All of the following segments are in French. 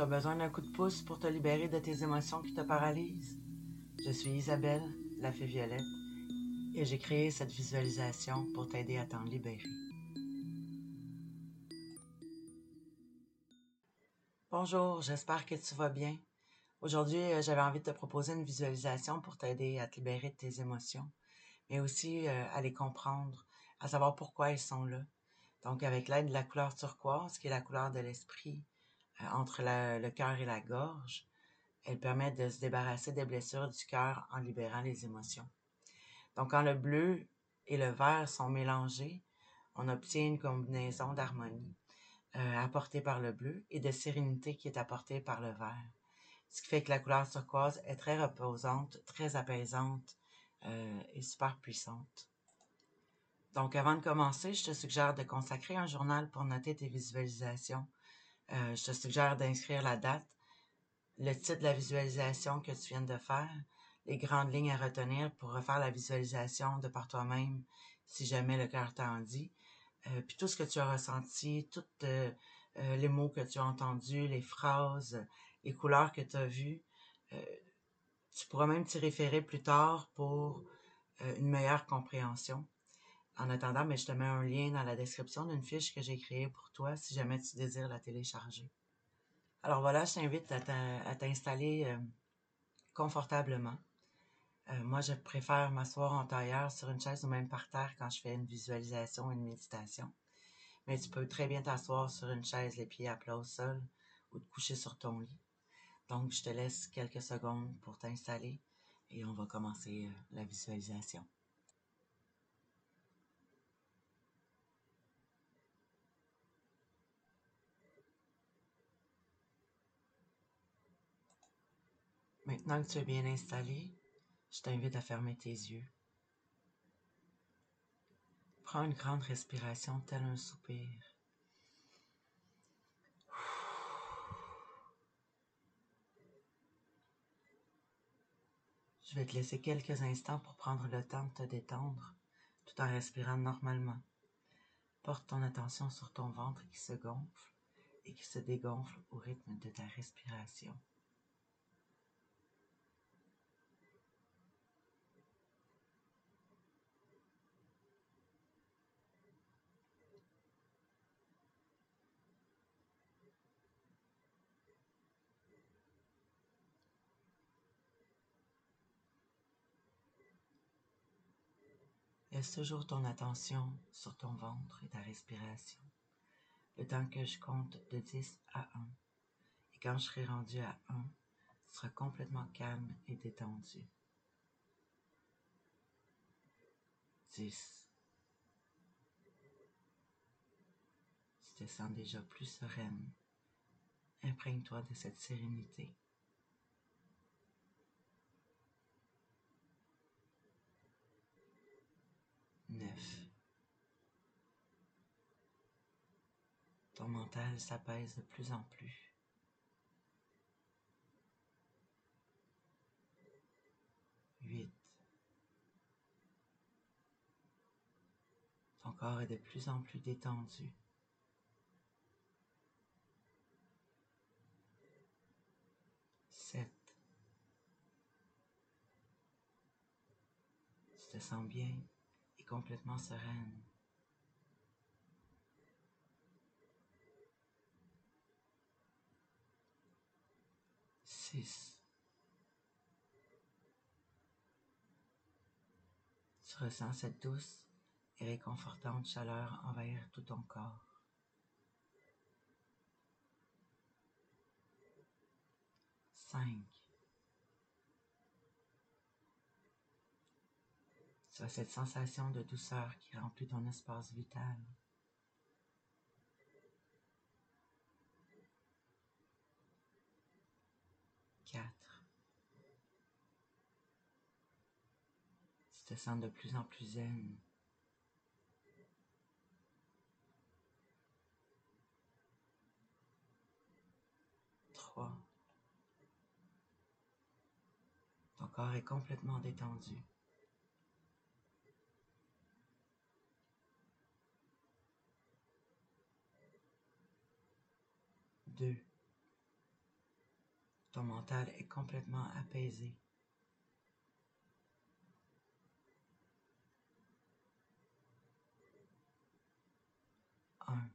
Tu as besoin d'un coup de pouce pour te libérer de tes émotions qui te paralysent? Je suis Isabelle, la fée violette, et j'ai créé cette visualisation pour t'aider à t'en libérer. Bonjour, j'espère que tu vas bien. Aujourd'hui, euh, j'avais envie de te proposer une visualisation pour t'aider à te libérer de tes émotions, mais aussi euh, à les comprendre, à savoir pourquoi elles sont là. Donc, avec l'aide de la couleur turquoise, qui est la couleur de l'esprit, entre le cœur et la gorge. Elle permet de se débarrasser des blessures du cœur en libérant les émotions. Donc, quand le bleu et le vert sont mélangés, on obtient une combinaison d'harmonie euh, apportée par le bleu et de sérénité qui est apportée par le vert. Ce qui fait que la couleur turquoise est très reposante, très apaisante euh, et super puissante. Donc, avant de commencer, je te suggère de consacrer un journal pour noter tes visualisations euh, je te suggère d'inscrire la date, le titre de la visualisation que tu viens de faire, les grandes lignes à retenir pour refaire la visualisation de par toi-même si jamais le cœur t'en dit, euh, puis tout ce que tu as ressenti, tous euh, les mots que tu as entendus, les phrases, les couleurs que tu as vues. tu pourras même t'y référer plus tard pour une meilleure compréhension. En attendant, mais je te mets un lien dans la description d'une fiche que j'ai créée pour toi si jamais tu désires la télécharger. Alors voilà, je t'invite à t'installer euh, confortablement. Euh, moi, je préfère m'asseoir en tailleur sur une chaise ou même par terre quand je fais une visualisation ou une méditation. Mais tu peux très bien t'asseoir sur une chaise, les pieds à plat au sol ou te coucher sur ton lit. Donc, je te laisse quelques secondes pour t'installer et on va commencer euh, la visualisation. Maintenant que tu es bien installé, je t'invite à fermer tes yeux. Prends une grande respiration tel un soupir. Je vais te laisser quelques instants pour prendre le temps de te détendre tout en respirant normalement. Porte ton attention sur ton ventre qui se gonfle et qui se dégonfle au rythme de ta respiration. Laisse toujours ton attention sur ton ventre et ta respiration, le temps que je compte de 10 à 1. Et quand je serai rendu à 1, tu seras complètement calme et détendu. 10. Tu te sens déjà plus sereine. Imprègne-toi de cette sérénité. 9. Ton mental s'apaise de plus en plus. 8. Ton corps est de plus en plus détendu. 7. Tu te sens bien complètement sereine. Six. Tu ressens cette douce et réconfortante chaleur envahir tout ton corps. Cinq. Tu cette sensation de douceur qui remplit ton espace vital. Quatre. Tu te sens de plus en plus zen. Trois. Ton corps est complètement détendu. 2. Ton mental est complètement apaisé. Un.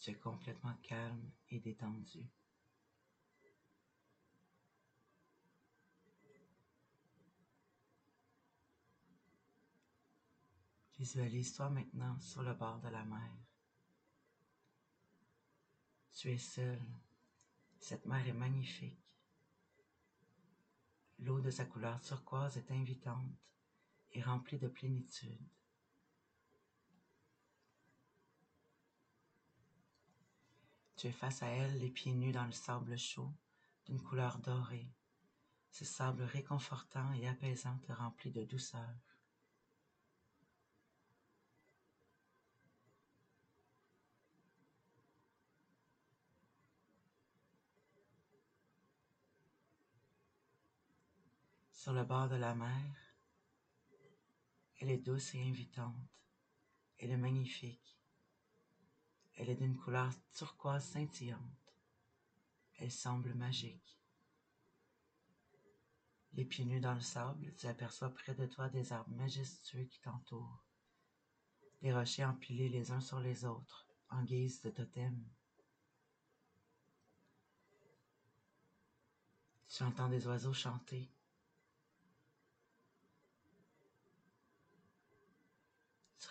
Tu es complètement calme et détendu. Visualise-toi maintenant sur le bord de la mer. Tu es seul. Cette mer est magnifique. L'eau de sa couleur turquoise est invitante et remplie de plénitude. Tu es face à elle, les pieds nus dans le sable chaud, d'une couleur dorée. Ce sable réconfortant et apaisant te remplit de douceur. Sur le bord de la mer. Elle est douce et invitante. Elle est magnifique. Elle est d'une couleur turquoise scintillante. Elle semble magique. Les pieds nus dans le sable, tu aperçois près de toi des arbres majestueux qui t'entourent. Des rochers empilés les uns sur les autres, en guise de totem. Tu entends des oiseaux chanter.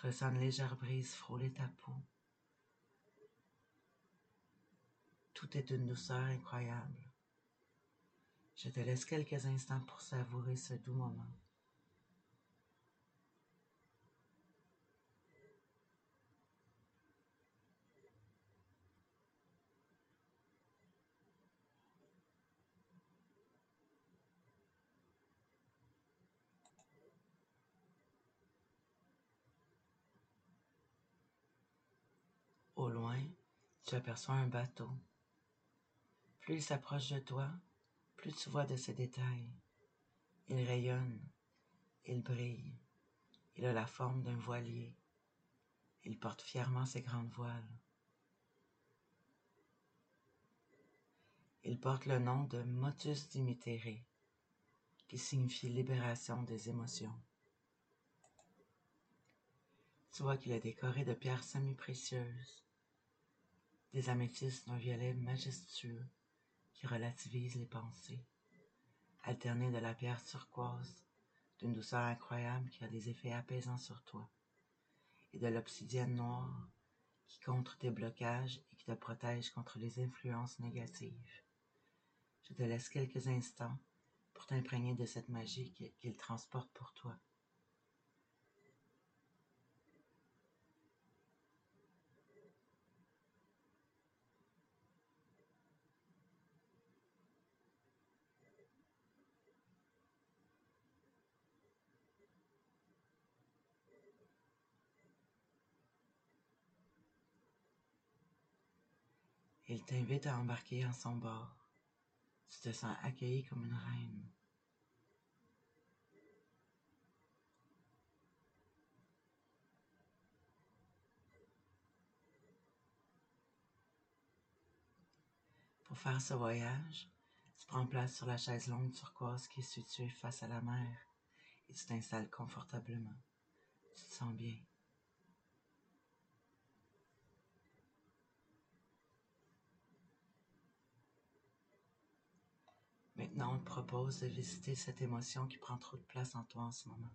Ressens une légère brise frôler ta peau. Tout est d'une douceur incroyable. Je te laisse quelques instants pour savourer ce doux moment. Au loin, tu aperçois un bateau. Plus il s'approche de toi, plus tu vois de ses détails. Il rayonne, il brille, il a la forme d'un voilier. Il porte fièrement ses grandes voiles. Il porte le nom de Motus Dimitere, qui signifie libération des émotions. Tu vois qu'il est décoré de pierres semi-précieuses, des améthystes d'un violet majestueux qui relativise les pensées, alterné de la pierre turquoise, d'une douceur incroyable qui a des effets apaisants sur toi, et de l'obsidienne noire qui contre tes blocages et qui te protège contre les influences négatives. Je te laisse quelques instants pour t'imprégner de cette magie qu'il transporte pour toi. Il t'invite à embarquer en son bord. Tu te sens accueilli comme une reine. Pour faire ce voyage, tu prends place sur la chaise longue turquoise qui est située face à la mer et tu t'installes confortablement. Tu te sens bien. Maintenant, on te propose de visiter cette émotion qui prend trop de place en toi en ce moment.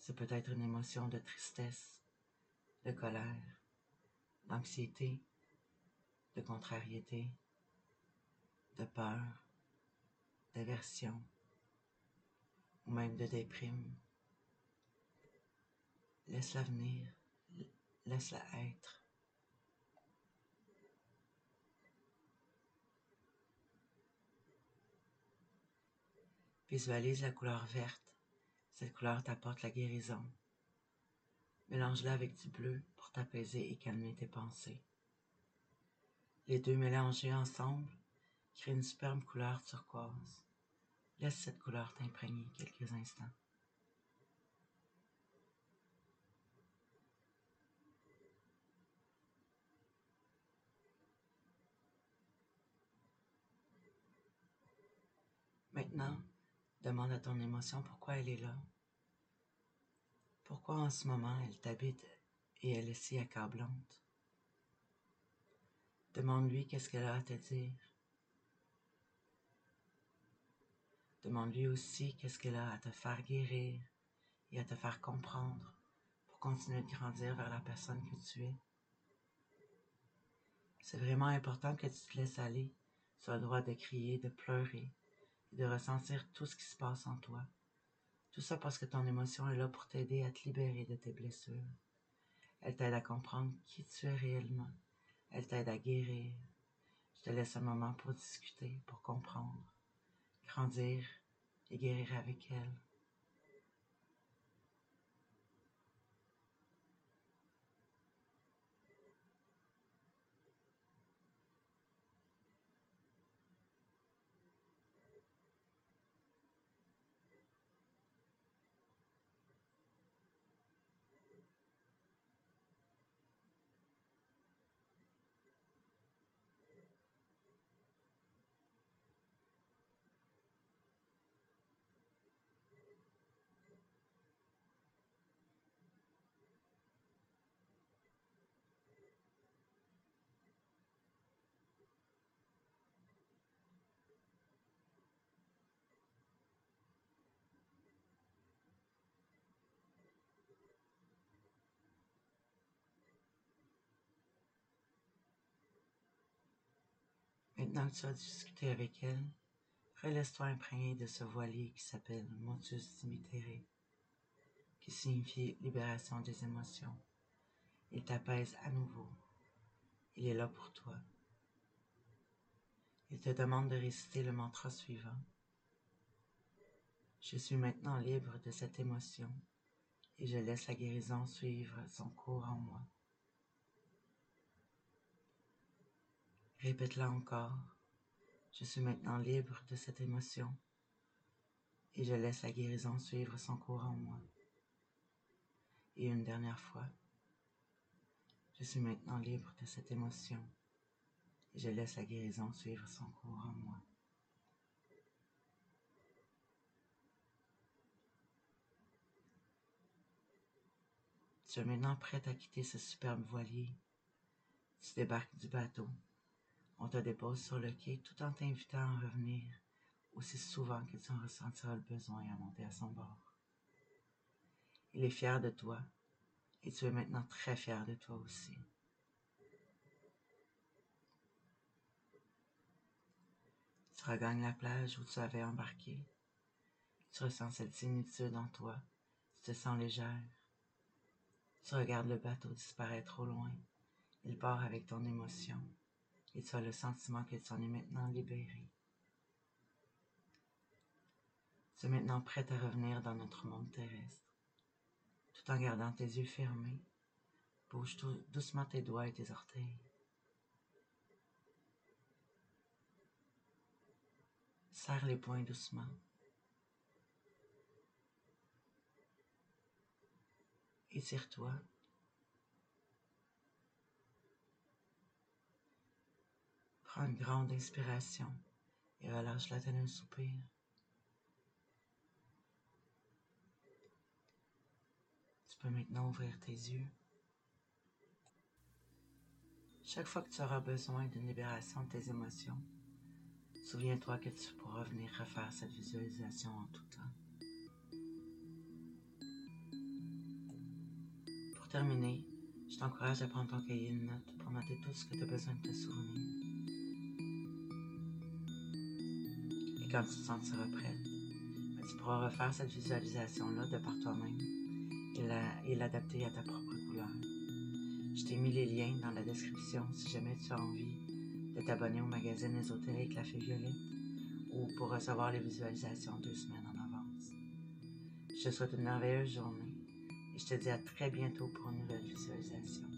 C'est peut-être une émotion de tristesse, de colère, d'anxiété, de contrariété, de peur, d'aversion ou même de déprime. Laisse-la venir, laisse-la être. Visualise la couleur verte. Cette couleur t'apporte la guérison. Mélange-la avec du bleu pour t'apaiser et calmer tes pensées. Les deux mélangés ensemble créent une superbe couleur turquoise. Laisse cette couleur t'imprégner quelques instants. Maintenant, demande à ton émotion pourquoi elle est là? Pourquoi en ce moment elle t'habite et elle est si accablante? Demande-lui qu'est-ce qu'elle a à te dire. Demande-lui aussi qu'est-ce qu'elle a à te faire guérir et à te faire comprendre pour continuer de grandir vers la personne que tu es. C'est vraiment important que tu te laisses aller sur le droit de crier, de pleurer de ressentir tout ce qui se passe en toi. Tout ça parce que ton émotion est là pour t'aider à te libérer de tes blessures. Elle t'aide à comprendre qui tu es réellement. Elle t'aide à guérir. Je te laisse un moment pour discuter, pour comprendre, grandir et guérir avec elle. Maintenant que tu as discuté avec elle, relaisse-toi imprégné de ce voilier qui s'appelle Motus Dimitere, qui signifie libération des émotions. Il t'apaise à nouveau. Il est là pour toi. Il te demande de réciter le mantra suivant. Je suis maintenant libre de cette émotion et je laisse la guérison suivre son cours en moi. Répète-la encore. Je suis maintenant libre de cette émotion et je laisse la guérison suivre son cours en moi. Et une dernière fois, je suis maintenant libre de cette émotion et je laisse la guérison suivre son cours en moi. Tu es maintenant prête à quitter ce superbe voilier. Tu débarques du bateau on te dépose sur le quai tout en t'invitant à revenir aussi souvent que tu en ressentiras le besoin à monter à son bord. Il est fier de toi et tu es maintenant très fier de toi aussi. Tu regagnes la plage où tu avais embarqué. Tu ressens cette zénitude en toi. Tu te sens légère. Tu regardes le bateau disparaître au loin. Il part avec ton émotion et tu le sentiment que tu en es maintenant libéré. Tu es maintenant prête à revenir dans notre monde terrestre. Tout en gardant tes yeux fermés, bouge doucement tes doigts et tes orteils. Serre les poings doucement. Étire-toi Une grande inspiration et relâche-la tel un soupir. Tu peux maintenant ouvrir tes yeux. Chaque fois que tu auras besoin d'une libération de tes émotions, souviens-toi que tu pourras venir refaire cette visualisation en tout temps. Pour terminer, je t'encourage à prendre ton cahier de notes pour noter tout ce que tu as besoin de te souvenir. Quand tu te sentiras prête, ben, tu pourras refaire cette visualisation-là de par toi-même et l'adapter à ta propre couleur. Je t'ai mis les liens dans la description si jamais tu as envie de t'abonner au magazine ésotérique La Fée Violette ou pour recevoir les visualisations deux semaines en avance. Je te souhaite une merveilleuse journée et je te dis à très bientôt pour une nouvelle visualisation.